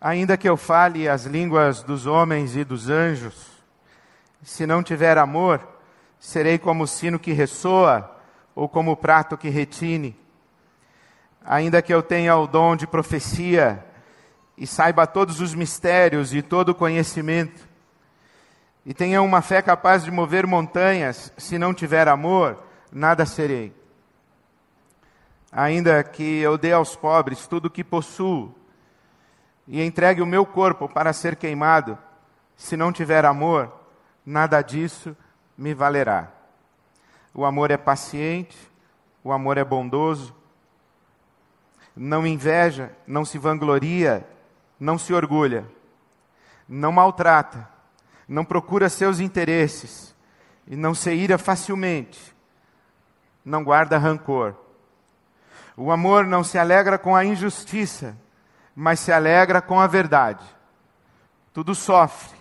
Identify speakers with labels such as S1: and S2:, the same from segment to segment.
S1: Ainda que eu fale as línguas dos homens e dos anjos, se não tiver amor, serei como o sino que ressoa ou como o prato que retine. Ainda que eu tenha o dom de profecia e saiba todos os mistérios e todo o conhecimento, e tenha uma fé capaz de mover montanhas, se não tiver amor, nada serei. Ainda que eu dê aos pobres tudo o que possuo, e entregue o meu corpo para ser queimado, se não tiver amor, nada disso me valerá. O amor é paciente, o amor é bondoso, não inveja, não se vangloria, não se orgulha, não maltrata, não procura seus interesses e não se ira facilmente, não guarda rancor. O amor não se alegra com a injustiça, mas se alegra com a verdade. Tudo sofre,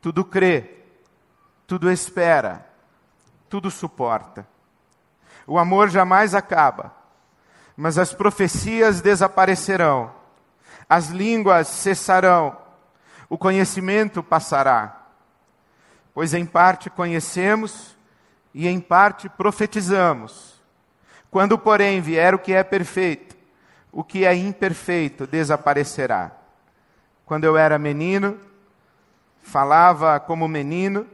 S1: tudo crê, tudo espera, tudo suporta. O amor jamais acaba, mas as profecias desaparecerão, as línguas cessarão, o conhecimento passará. Pois em parte conhecemos e em parte profetizamos. Quando, porém, vier o que é perfeito, o que é imperfeito desaparecerá. Quando eu era menino, falava como menino,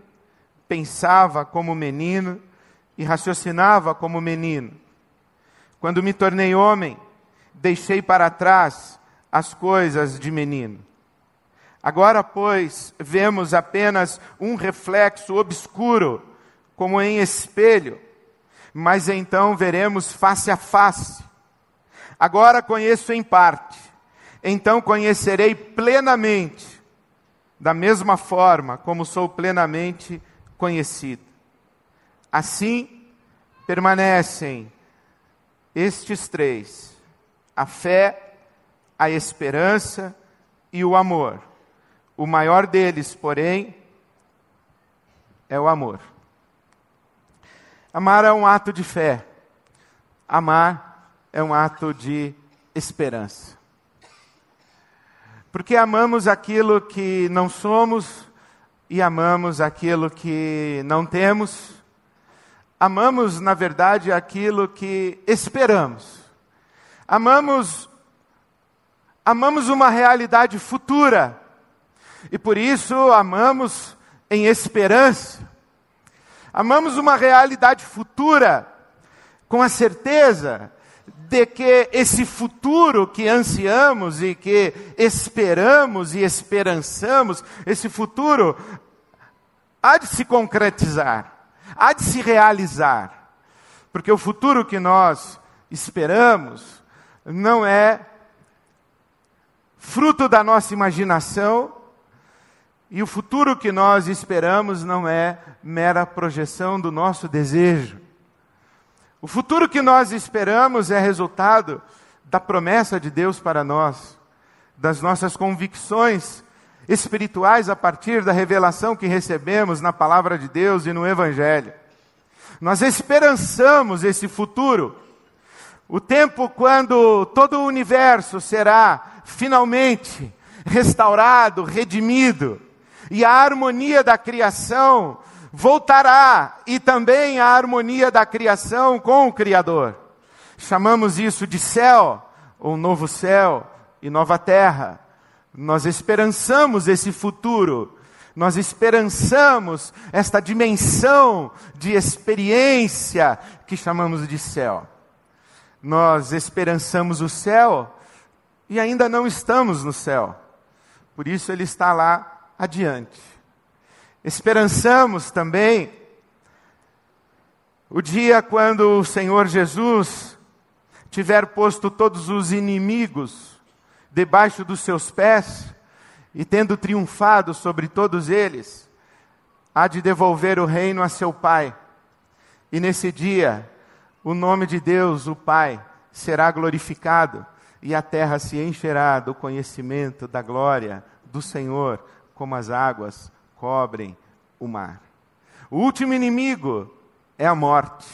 S1: pensava como menino e raciocinava como menino. Quando me tornei homem, deixei para trás as coisas de menino. Agora, pois, vemos apenas um reflexo obscuro, como em espelho, mas então veremos face a face. Agora conheço em parte, então conhecerei plenamente, da mesma forma como sou plenamente conhecido. Assim permanecem estes três: a fé, a esperança e o amor. O maior deles, porém, é o amor. Amar é um ato de fé. Amar é um ato de esperança. Porque amamos aquilo que não somos e amamos aquilo que não temos. Amamos, na verdade, aquilo que esperamos. Amamos amamos uma realidade futura. E por isso amamos em esperança. Amamos uma realidade futura com a certeza de que esse futuro que ansiamos e que esperamos e esperançamos, esse futuro há de se concretizar, há de se realizar. Porque o futuro que nós esperamos não é fruto da nossa imaginação, e o futuro que nós esperamos não é mera projeção do nosso desejo. O futuro que nós esperamos é resultado da promessa de Deus para nós, das nossas convicções espirituais a partir da revelação que recebemos na palavra de Deus e no Evangelho. Nós esperançamos esse futuro, o tempo quando todo o universo será finalmente restaurado, redimido, e a harmonia da criação voltará e também a harmonia da criação com o Criador. Chamamos isso de céu, ou novo céu e nova terra. Nós esperançamos esse futuro, nós esperançamos esta dimensão de experiência que chamamos de céu. Nós esperançamos o céu e ainda não estamos no céu, por isso ele está lá adiante. Esperançamos também o dia quando o Senhor Jesus tiver posto todos os inimigos debaixo dos seus pés e tendo triunfado sobre todos eles, há de devolver o reino a seu Pai. E nesse dia, o nome de Deus, o Pai, será glorificado e a terra se encherá do conhecimento da glória do Senhor, como as águas cobrem o mar. O último inimigo é a morte.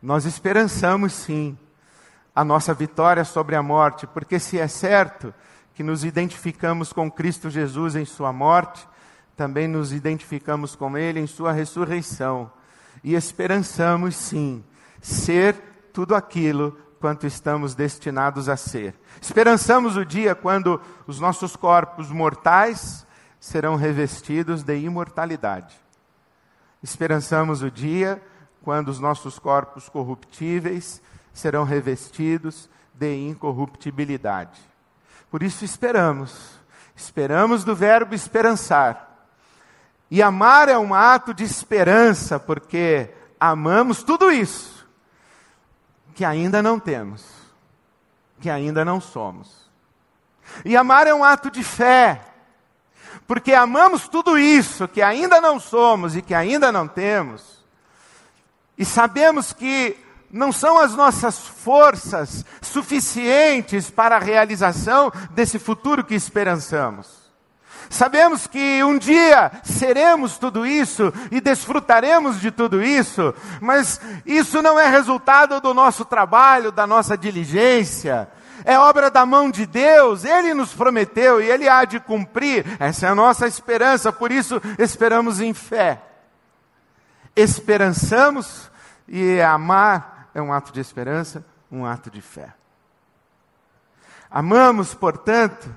S1: Nós esperançamos sim a nossa vitória sobre a morte, porque se é certo que nos identificamos com Cristo Jesus em Sua morte, também nos identificamos com Ele em Sua ressurreição. E esperançamos, sim, ser tudo aquilo quanto estamos destinados a ser. Esperançamos o dia quando os nossos corpos mortais serão revestidos de imortalidade. Esperançamos o dia quando os nossos corpos corruptíveis serão revestidos de incorruptibilidade. Por isso esperamos. Esperamos do verbo esperançar. E amar é um ato de esperança, porque amamos tudo isso que ainda não temos, que ainda não somos. E amar é um ato de fé, porque amamos tudo isso que ainda não somos e que ainda não temos, e sabemos que não são as nossas forças suficientes para a realização desse futuro que esperançamos. Sabemos que um dia seremos tudo isso e desfrutaremos de tudo isso, mas isso não é resultado do nosso trabalho, da nossa diligência. É obra da mão de Deus, Ele nos prometeu e Ele há de cumprir. Essa é a nossa esperança, por isso esperamos em fé. Esperançamos e amar é um ato de esperança, um ato de fé. Amamos, portanto,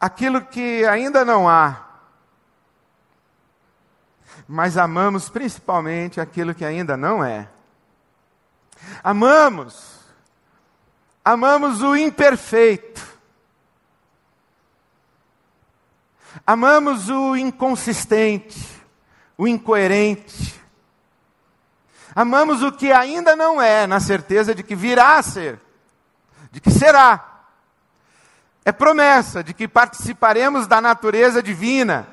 S1: aquilo que ainda não há, mas amamos principalmente aquilo que ainda não é. Amamos, amamos o imperfeito, amamos o inconsistente, o incoerente, Amamos o que ainda não é, na certeza de que virá a ser, de que será. É promessa de que participaremos da natureza divina.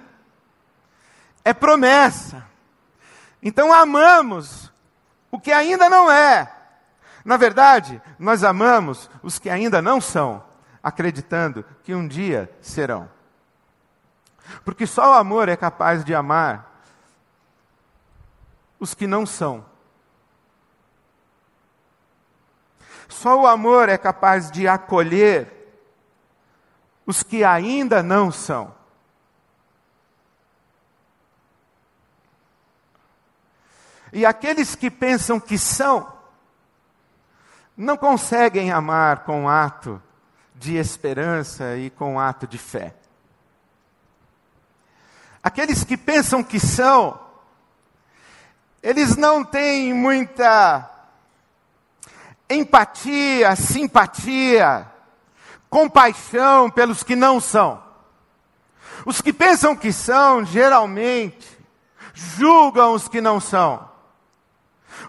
S1: É promessa. Então amamos o que ainda não é. Na verdade, nós amamos os que ainda não são, acreditando que um dia serão. Porque só o amor é capaz de amar os que não são. Só o amor é capaz de acolher os que ainda não são. E aqueles que pensam que são, não conseguem amar com ato de esperança e com ato de fé. Aqueles que pensam que são, eles não têm muita empatia, simpatia, compaixão pelos que não são. Os que pensam que são, geralmente, julgam os que não são.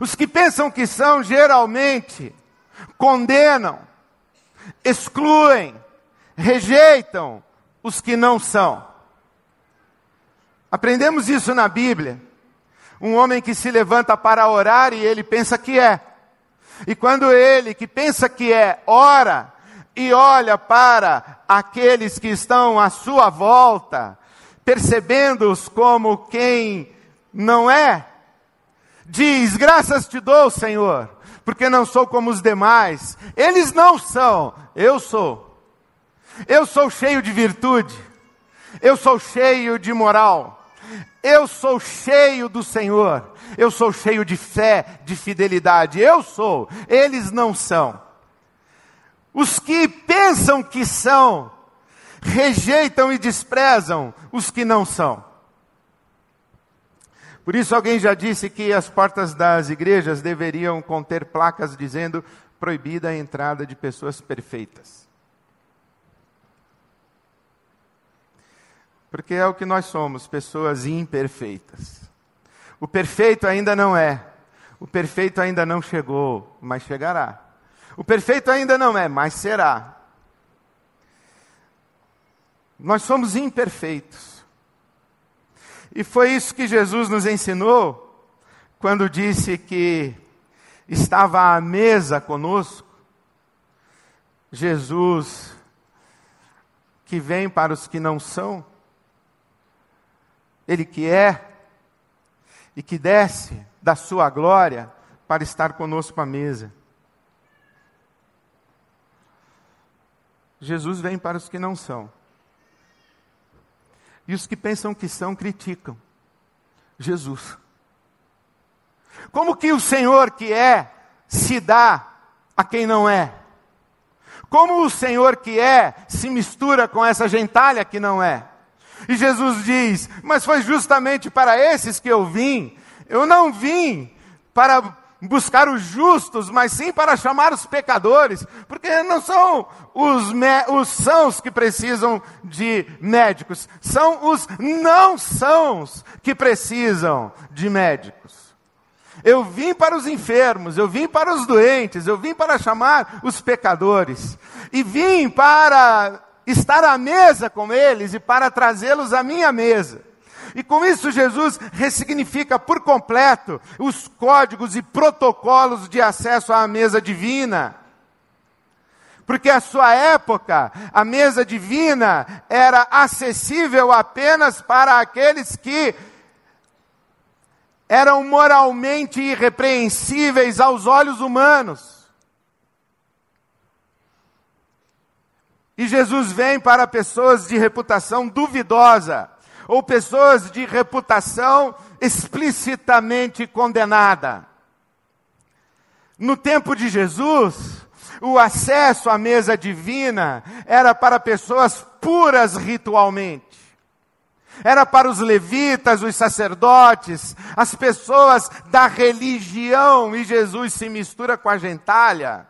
S1: Os que pensam que são, geralmente, condenam, excluem, rejeitam os que não são. Aprendemos isso na Bíblia. Um homem que se levanta para orar e ele pensa que é. E quando ele, que pensa que é, ora e olha para aqueles que estão à sua volta, percebendo-os como quem não é, diz: Graças te dou, Senhor, porque não sou como os demais. Eles não são, eu sou. Eu sou cheio de virtude, eu sou cheio de moral, eu sou cheio do Senhor eu sou cheio de fé, de fidelidade. Eu sou, eles não são. Os que pensam que são, rejeitam e desprezam os que não são. Por isso, alguém já disse que as portas das igrejas deveriam conter placas dizendo proibida a entrada de pessoas perfeitas. Porque é o que nós somos, pessoas imperfeitas. O perfeito ainda não é. O perfeito ainda não chegou, mas chegará. O perfeito ainda não é, mas será. Nós somos imperfeitos. E foi isso que Jesus nos ensinou quando disse que estava à mesa conosco. Jesus, que vem para os que não são, Ele que é, e que desce da sua glória para estar conosco à mesa. Jesus vem para os que não são. E os que pensam que são criticam Jesus. Como que o Senhor que é se dá a quem não é? Como o Senhor que é se mistura com essa gentalha que não é? E Jesus diz: Mas foi justamente para esses que eu vim. Eu não vim para buscar os justos, mas sim para chamar os pecadores, porque não são os, os sãos que precisam de médicos, são os não sãos que precisam de médicos. Eu vim para os enfermos, eu vim para os doentes, eu vim para chamar os pecadores, e vim para estar à mesa com eles e para trazê-los à minha mesa. E com isso, Jesus ressignifica por completo os códigos e protocolos de acesso à mesa divina. Porque a sua época, a mesa divina era acessível apenas para aqueles que eram moralmente irrepreensíveis aos olhos humanos. E Jesus vem para pessoas de reputação duvidosa ou pessoas de reputação explicitamente condenada. No tempo de Jesus, o acesso à mesa divina era para pessoas puras ritualmente. Era para os levitas, os sacerdotes, as pessoas da religião, e Jesus se mistura com a gentalha.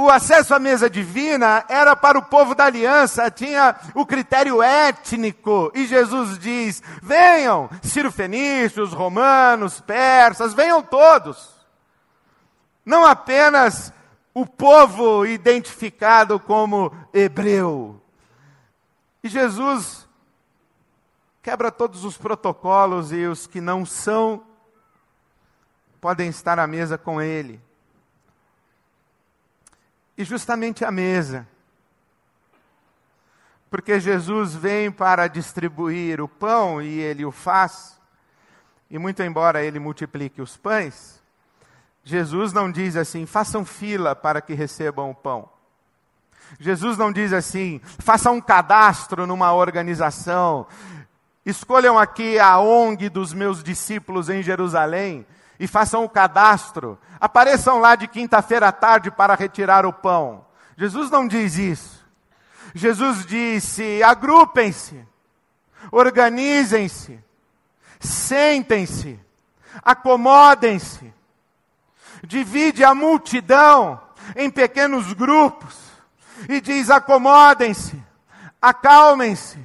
S1: O acesso à mesa divina era para o povo da aliança, tinha o critério étnico, e Jesus diz: venham, Ciro-Fenícios, romanos, persas, venham todos. Não apenas o povo identificado como hebreu. E Jesus quebra todos os protocolos e os que não são podem estar à mesa com ele e justamente a mesa. Porque Jesus vem para distribuir o pão e ele o faz, e muito embora ele multiplique os pães, Jesus não diz assim: façam fila para que recebam o pão. Jesus não diz assim: façam um cadastro numa organização, escolham aqui a ONG dos meus discípulos em Jerusalém e façam o cadastro. Apareçam lá de quinta-feira à tarde para retirar o pão. Jesus não diz isso. Jesus disse: agrupem-se, organizem-se, sentem-se, acomodem-se. Divide a multidão em pequenos grupos e diz: acomodem-se, acalmem-se.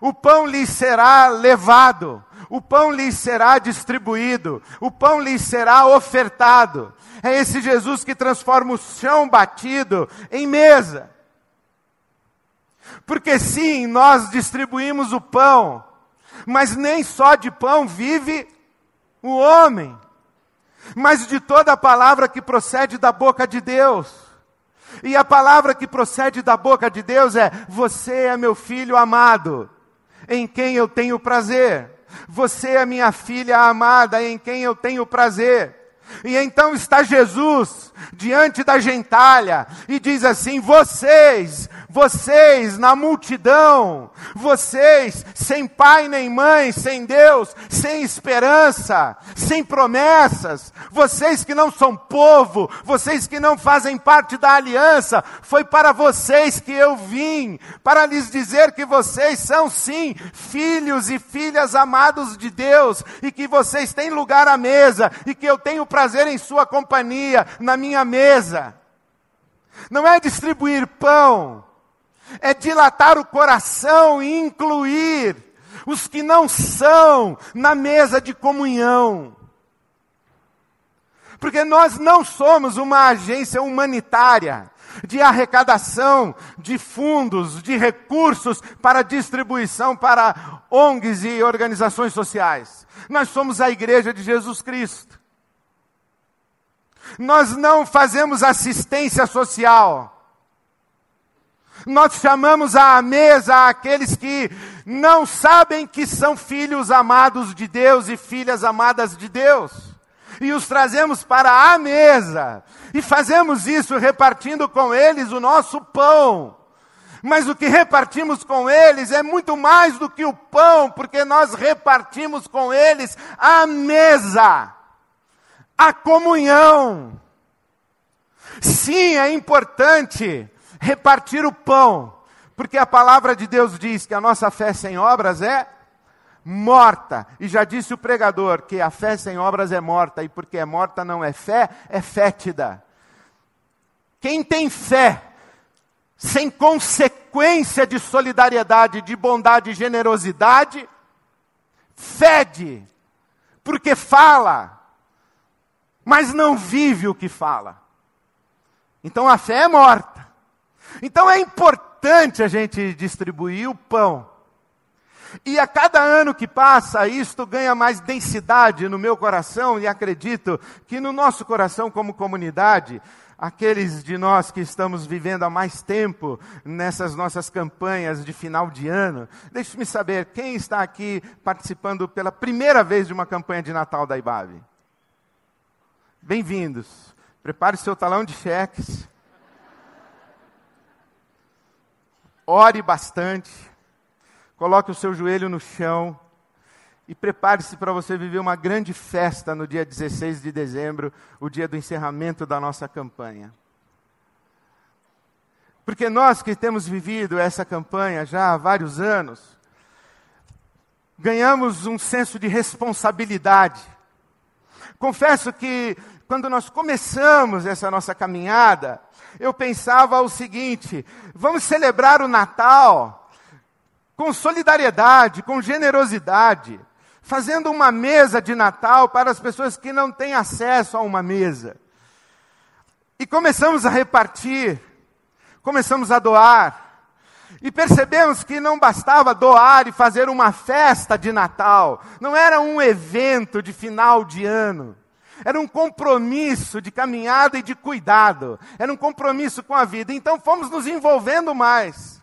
S1: O pão lhes será levado o pão lhes será distribuído, o pão lhes será ofertado. É esse Jesus que transforma o chão batido em mesa. Porque sim, nós distribuímos o pão, mas nem só de pão vive o homem, mas de toda a palavra que procede da boca de Deus. E a palavra que procede da boca de Deus é: Você é meu filho amado, em quem eu tenho prazer. Você é minha filha amada, em quem eu tenho prazer. E então está Jesus diante da gentalha e diz assim: Vocês vocês na multidão, vocês sem pai nem mãe, sem Deus, sem esperança, sem promessas, vocês que não são povo, vocês que não fazem parte da aliança, foi para vocês que eu vim, para lhes dizer que vocês são sim filhos e filhas amados de Deus e que vocês têm lugar à mesa e que eu tenho prazer em sua companhia, na minha mesa. Não é distribuir pão, é dilatar o coração e incluir os que não são na mesa de comunhão. Porque nós não somos uma agência humanitária de arrecadação de fundos, de recursos para distribuição para ONGs e organizações sociais. Nós somos a Igreja de Jesus Cristo. Nós não fazemos assistência social. Nós chamamos à mesa aqueles que não sabem que são filhos amados de Deus e filhas amadas de Deus. e os trazemos para a mesa, e fazemos isso repartindo com eles o nosso pão. Mas o que repartimos com eles é muito mais do que o pão, porque nós repartimos com eles a mesa, a comunhão. Sim, é importante repartir o pão, porque a palavra de Deus diz que a nossa fé sem obras é morta. E já disse o pregador que a fé sem obras é morta, e porque é morta não é fé, é fétida. Quem tem fé sem consequência de solidariedade, de bondade e generosidade, fede, porque fala, mas não vive o que fala. Então a fé é morta. Então é importante a gente distribuir o pão. E a cada ano que passa, isto ganha mais densidade no meu coração, e acredito que no nosso coração, como comunidade, aqueles de nós que estamos vivendo há mais tempo nessas nossas campanhas de final de ano, deixe-me saber, quem está aqui participando pela primeira vez de uma campanha de Natal da IBAV? Bem-vindos. Prepare seu talão de cheques. Ore bastante. Coloque o seu joelho no chão e prepare-se para você viver uma grande festa no dia 16 de dezembro, o dia do encerramento da nossa campanha. Porque nós que temos vivido essa campanha já há vários anos, ganhamos um senso de responsabilidade. Confesso que quando nós começamos essa nossa caminhada, eu pensava o seguinte: vamos celebrar o Natal com solidariedade, com generosidade fazendo uma mesa de Natal para as pessoas que não têm acesso a uma mesa. E começamos a repartir, começamos a doar. E percebemos que não bastava doar e fazer uma festa de Natal, não era um evento de final de ano. Era um compromisso de caminhada e de cuidado. Era um compromisso com a vida. Então fomos nos envolvendo mais.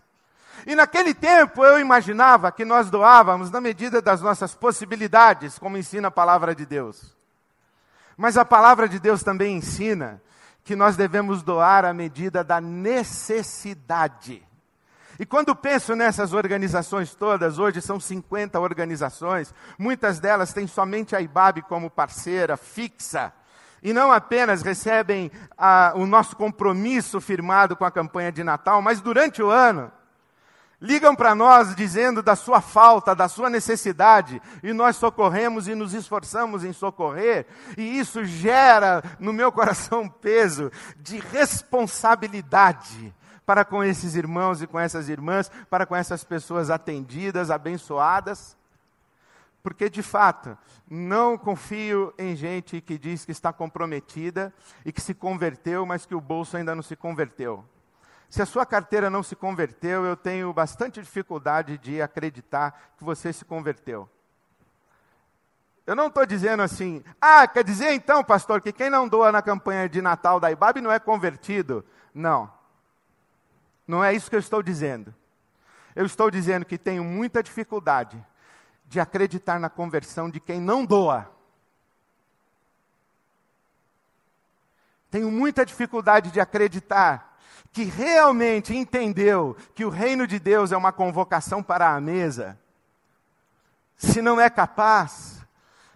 S1: E naquele tempo eu imaginava que nós doávamos na medida das nossas possibilidades, como ensina a palavra de Deus. Mas a palavra de Deus também ensina que nós devemos doar à medida da necessidade. E quando penso nessas organizações todas, hoje são 50 organizações, muitas delas têm somente a IBAB como parceira fixa, e não apenas recebem ah, o nosso compromisso firmado com a campanha de Natal, mas durante o ano ligam para nós dizendo da sua falta, da sua necessidade, e nós socorremos e nos esforçamos em socorrer, e isso gera no meu coração um peso de responsabilidade para com esses irmãos e com essas irmãs, para com essas pessoas atendidas, abençoadas. Porque, de fato, não confio em gente que diz que está comprometida e que se converteu, mas que o bolso ainda não se converteu. Se a sua carteira não se converteu, eu tenho bastante dificuldade de acreditar que você se converteu. Eu não estou dizendo assim, ah, quer dizer então, pastor, que quem não doa na campanha de Natal da IBAB não é convertido. Não. Não é isso que eu estou dizendo. Eu estou dizendo que tenho muita dificuldade de acreditar na conversão de quem não doa. Tenho muita dificuldade de acreditar que realmente entendeu que o reino de Deus é uma convocação para a mesa, se não é capaz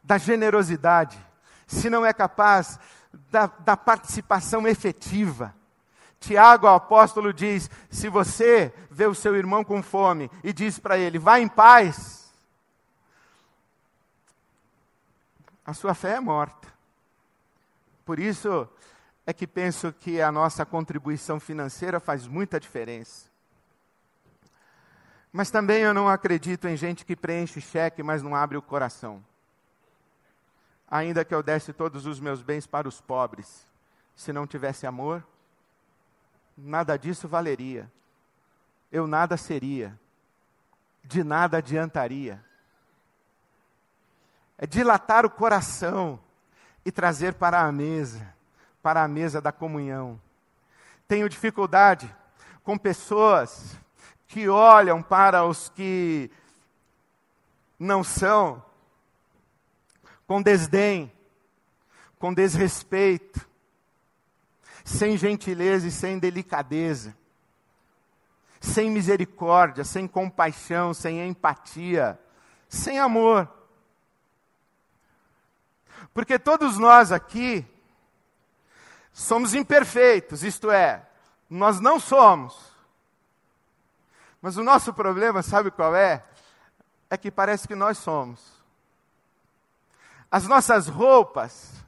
S1: da generosidade, se não é capaz da, da participação efetiva. Tiago, o apóstolo, diz: se você vê o seu irmão com fome e diz para ele, vá em paz, a sua fé é morta. Por isso, é que penso que a nossa contribuição financeira faz muita diferença. Mas também eu não acredito em gente que preenche cheque, mas não abre o coração. Ainda que eu desse todos os meus bens para os pobres, se não tivesse amor, nada disso valeria. Eu nada seria, de nada adiantaria. É dilatar o coração e trazer para a mesa para a mesa da comunhão. Tenho dificuldade com pessoas que olham para os que não são com desdém, com desrespeito, sem gentileza e sem delicadeza, sem misericórdia, sem compaixão, sem empatia, sem amor. Porque todos nós aqui somos imperfeitos, isto é, nós não somos. Mas o nosso problema, sabe qual é? É que parece que nós somos. As nossas roupas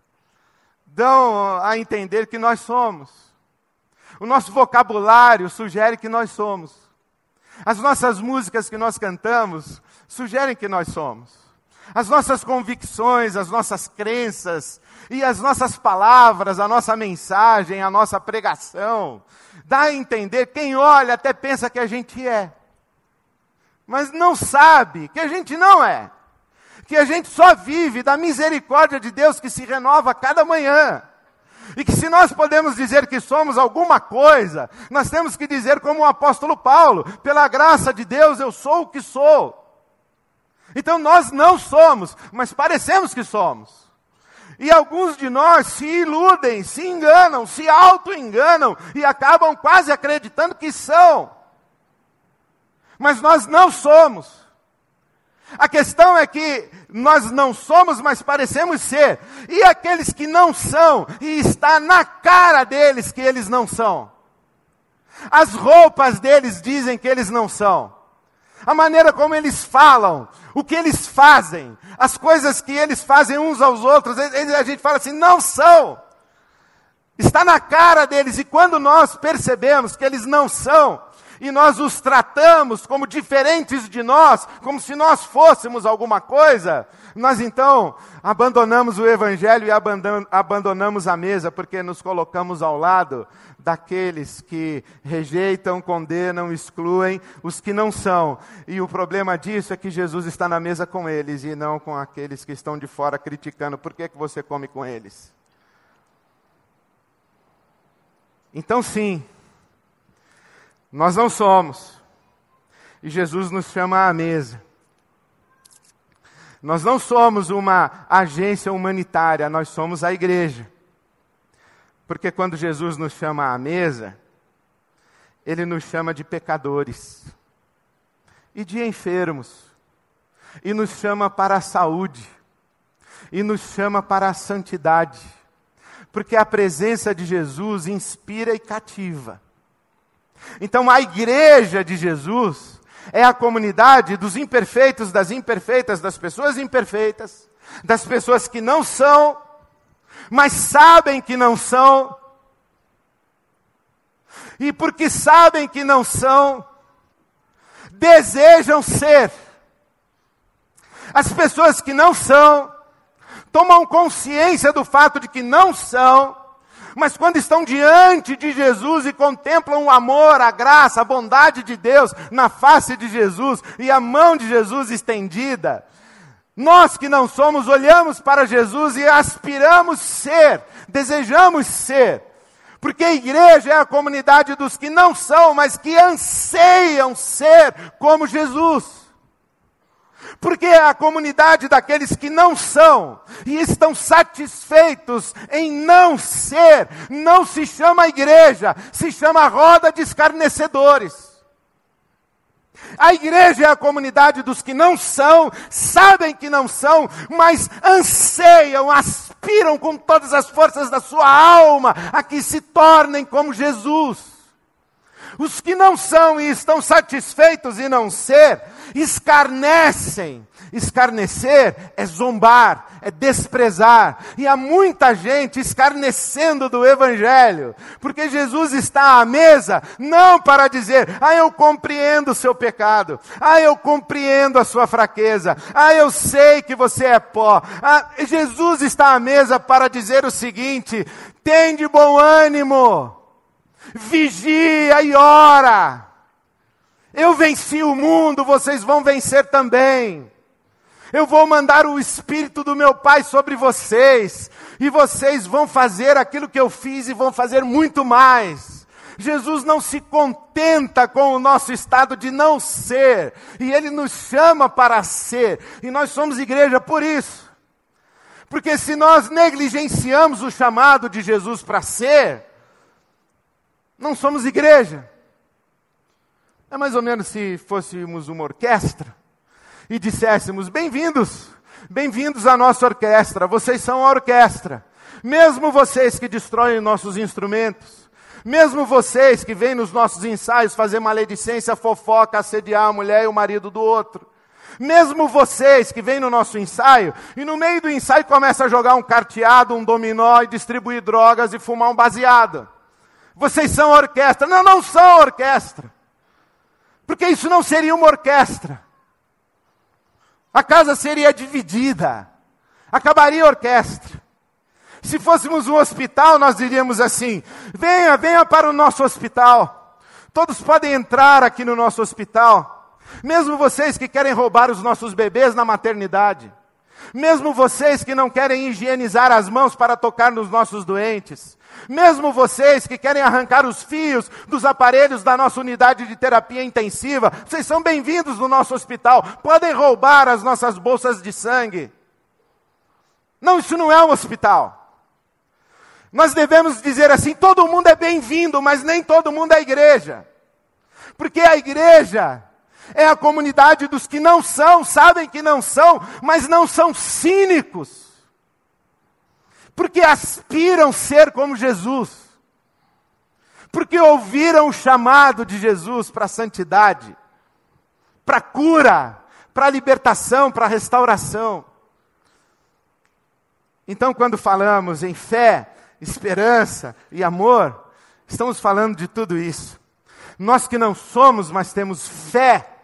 S1: dão a entender que nós somos. O nosso vocabulário sugere que nós somos. As nossas músicas que nós cantamos sugerem que nós somos. As nossas convicções, as nossas crenças e as nossas palavras, a nossa mensagem, a nossa pregação, dá a entender, quem olha até pensa que a gente é, mas não sabe que a gente não é que a gente só vive da misericórdia de Deus que se renova cada manhã. E que se nós podemos dizer que somos alguma coisa, nós temos que dizer como o apóstolo Paulo: pela graça de Deus eu sou o que sou. Então nós não somos, mas parecemos que somos. E alguns de nós se iludem, se enganam, se auto-enganam e acabam quase acreditando que são. Mas nós não somos. A questão é que nós não somos, mas parecemos ser. E aqueles que não são, e está na cara deles que eles não são. As roupas deles dizem que eles não são. A maneira como eles falam, o que eles fazem, as coisas que eles fazem uns aos outros, a gente fala assim, não são. Está na cara deles, e quando nós percebemos que eles não são, e nós os tratamos como diferentes de nós, como se nós fôssemos alguma coisa, nós então abandonamos o Evangelho e abandonamos a mesa, porque nos colocamos ao lado daqueles que rejeitam, condenam, excluem os que não são. E o problema disso é que Jesus está na mesa com eles e não com aqueles que estão de fora criticando. Por que, que você come com eles? Então, sim, nós não somos. E Jesus nos chama à mesa. Nós não somos uma agência humanitária, nós somos a igreja. Porque quando Jesus nos chama à mesa, ele nos chama de pecadores e de enfermos, e nos chama para a saúde, e nos chama para a santidade, porque a presença de Jesus inspira e cativa. Então a igreja de Jesus é a comunidade dos imperfeitos, das imperfeitas, das pessoas imperfeitas, das pessoas que não são, mas sabem que não são. E porque sabem que não são, desejam ser. As pessoas que não são, tomam consciência do fato de que não são, mas quando estão diante de Jesus e contemplam o amor, a graça, a bondade de Deus na face de Jesus e a mão de Jesus estendida, nós que não somos, olhamos para Jesus e aspiramos ser, desejamos ser. Porque a igreja é a comunidade dos que não são, mas que anseiam ser como Jesus. Porque é a comunidade daqueles que não são e estão satisfeitos em não ser, não se chama igreja, se chama roda de escarnecedores. A igreja é a comunidade dos que não são, sabem que não são, mas anseiam, aspiram com todas as forças da sua alma a que se tornem como Jesus. Os que não são e estão satisfeitos em não ser, escarnecem. Escarnecer é zombar, é desprezar. E há muita gente escarnecendo do Evangelho, porque Jesus está à mesa não para dizer, ah, eu compreendo o seu pecado, ah, eu compreendo a sua fraqueza, ah, eu sei que você é pó. Ah, Jesus está à mesa para dizer o seguinte: tem de bom ânimo vigia e ora. Eu venci o mundo, vocês vão vencer também. Eu vou mandar o Espírito do meu Pai sobre vocês, e vocês vão fazer aquilo que eu fiz e vão fazer muito mais. Jesus não se contenta com o nosso estado de não ser, e Ele nos chama para ser, e nós somos igreja por isso Porque se nós negligenciamos o chamado de Jesus para ser, não somos igreja. É mais ou menos se fôssemos uma orquestra e disséssemos: bem-vindos, bem-vindos à nossa orquestra, vocês são a orquestra. Mesmo vocês que destroem nossos instrumentos, mesmo vocês que vêm nos nossos ensaios fazer maledicência, fofoca, assediar a mulher e o marido do outro. Mesmo vocês que vêm no nosso ensaio e no meio do ensaio começa a jogar um carteado, um dominó e distribuir drogas e fumar um baseado. Vocês são orquestra. Não, não são orquestra. Porque isso não seria uma orquestra. A casa seria dividida. Acabaria a orquestra. Se fôssemos um hospital, nós diríamos assim: venha, venha para o nosso hospital. Todos podem entrar aqui no nosso hospital. Mesmo vocês que querem roubar os nossos bebês na maternidade. Mesmo vocês que não querem higienizar as mãos para tocar nos nossos doentes. Mesmo vocês que querem arrancar os fios dos aparelhos da nossa unidade de terapia intensiva, vocês são bem-vindos no nosso hospital. Podem roubar as nossas bolsas de sangue. Não, isso não é um hospital. Nós devemos dizer assim: todo mundo é bem-vindo, mas nem todo mundo é igreja. Porque a igreja é a comunidade dos que não são, sabem que não são, mas não são cínicos. Porque aspiram ser como Jesus. Porque ouviram o chamado de Jesus para a santidade, para a cura, para a libertação, para a restauração. Então, quando falamos em fé, esperança e amor, estamos falando de tudo isso. Nós que não somos, mas temos fé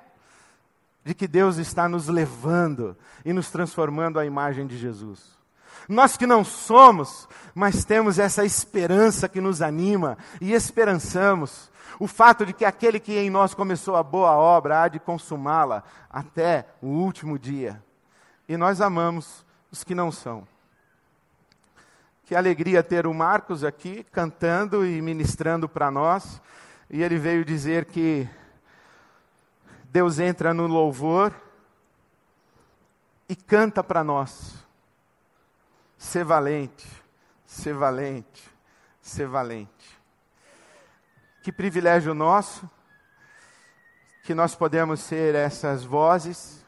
S1: de que Deus está nos levando e nos transformando à imagem de Jesus. Nós que não somos, mas temos essa esperança que nos anima e esperançamos o fato de que aquele que em nós começou a boa obra há de consumá-la até o último dia. E nós amamos os que não são. Que alegria ter o Marcos aqui cantando e ministrando para nós. E ele veio dizer que Deus entra no louvor e canta para nós. Ser valente, ser valente, ser valente. Que privilégio nosso que nós podemos ser essas vozes,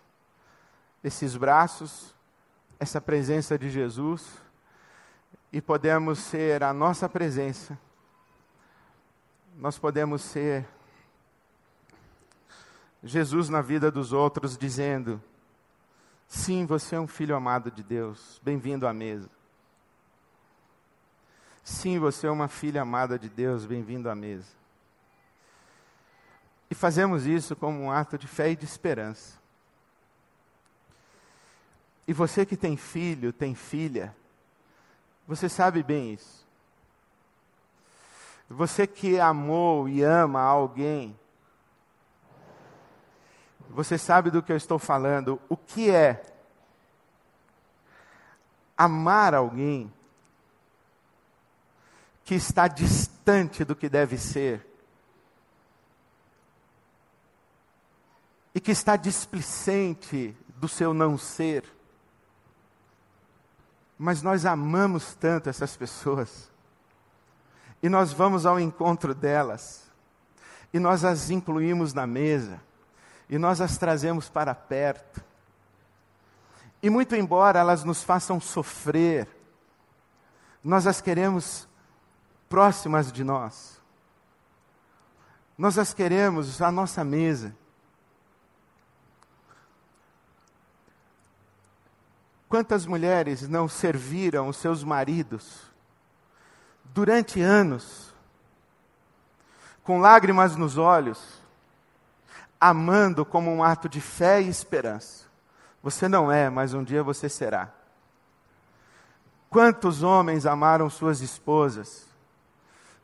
S1: esses braços, essa presença de Jesus e podemos ser a nossa presença, nós podemos ser Jesus na vida dos outros, dizendo: sim, você é um filho amado de Deus, bem-vindo à mesa. Sim, você é uma filha amada de Deus, bem-vindo à mesa. E fazemos isso como um ato de fé e de esperança. E você que tem filho, tem filha, você sabe bem isso. Você que amou e ama alguém, você sabe do que eu estou falando. O que é amar alguém que está distante do que deve ser e que está displicente do seu não ser? Mas nós amamos tanto essas pessoas. E nós vamos ao encontro delas. E nós as incluímos na mesa. E nós as trazemos para perto. E muito embora elas nos façam sofrer, nós as queremos próximas de nós. Nós as queremos à nossa mesa. Quantas mulheres não serviram os seus maridos durante anos, com lágrimas nos olhos, amando como um ato de fé e esperança? Você não é, mas um dia você será. Quantos homens amaram suas esposas?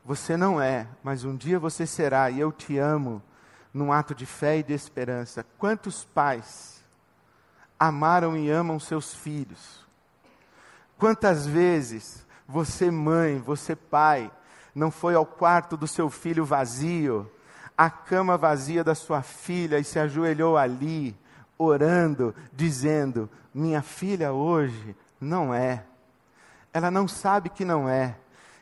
S1: Você não é, mas um dia você será, e eu te amo, num ato de fé e de esperança. Quantos pais amaram e amam seus filhos. Quantas vezes você, mãe, você, pai, não foi ao quarto do seu filho vazio, à cama vazia da sua filha e se ajoelhou ali, orando, dizendo: Minha filha hoje Não é. Ela não sabe que não é.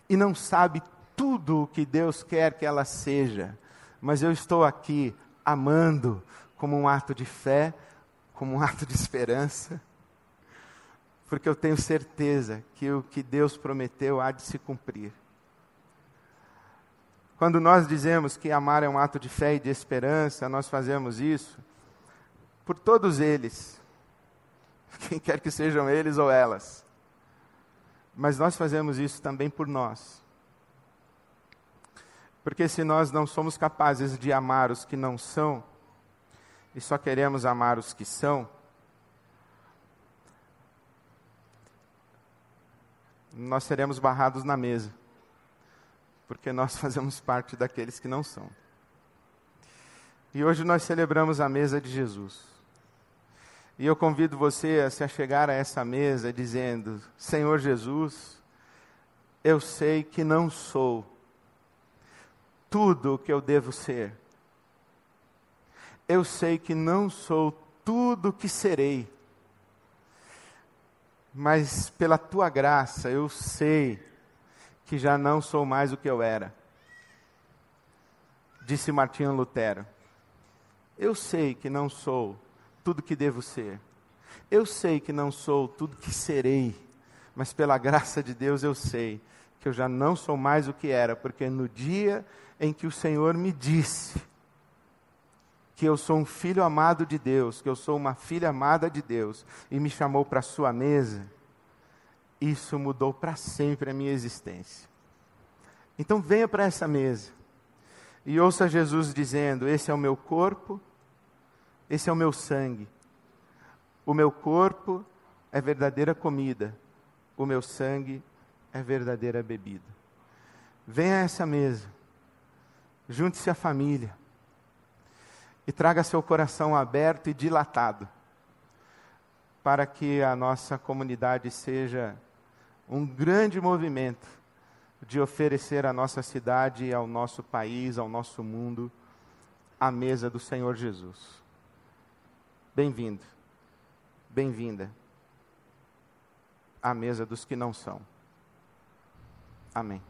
S1: E não sabe tudo o que Deus quer que ela seja. Mas eu estou aqui amando como um ato de fé, como um ato de esperança. Porque eu tenho certeza que o que Deus prometeu há de se cumprir. Quando nós dizemos que amar é um ato de fé e de esperança, nós fazemos isso por todos eles, quem quer que sejam eles ou elas. Mas nós fazemos isso também por nós. Porque se nós não somos capazes de amar os que não são, e só queremos amar os que são, nós seremos barrados na mesa porque nós fazemos parte daqueles que não são. E hoje nós celebramos a mesa de Jesus. E eu convido você a se achegar a essa mesa dizendo: Senhor Jesus, eu sei que não sou tudo o que eu devo ser. Eu sei que não sou tudo o que serei. Mas pela tua graça eu sei que já não sou mais o que eu era. Disse Martinho Lutero. Eu sei que não sou tudo que devo ser. Eu sei que não sou tudo que serei. Mas pela graça de Deus eu sei que eu já não sou mais o que era, porque no dia em que o Senhor me disse que eu sou um filho amado de Deus, que eu sou uma filha amada de Deus, e me chamou para a sua mesa, isso mudou para sempre a minha existência. Então venha para essa mesa e ouça Jesus dizendo: Esse é o meu corpo, esse é o meu sangue. O meu corpo é verdadeira comida, o meu sangue é verdadeira bebida. Venha a essa mesa, junte-se à família e traga seu coração aberto e dilatado para que a nossa comunidade seja um grande movimento de oferecer à nossa cidade, ao nosso país, ao nosso mundo, a mesa do Senhor Jesus. Bem-vindo, bem-vinda à mesa dos que não são. Amém.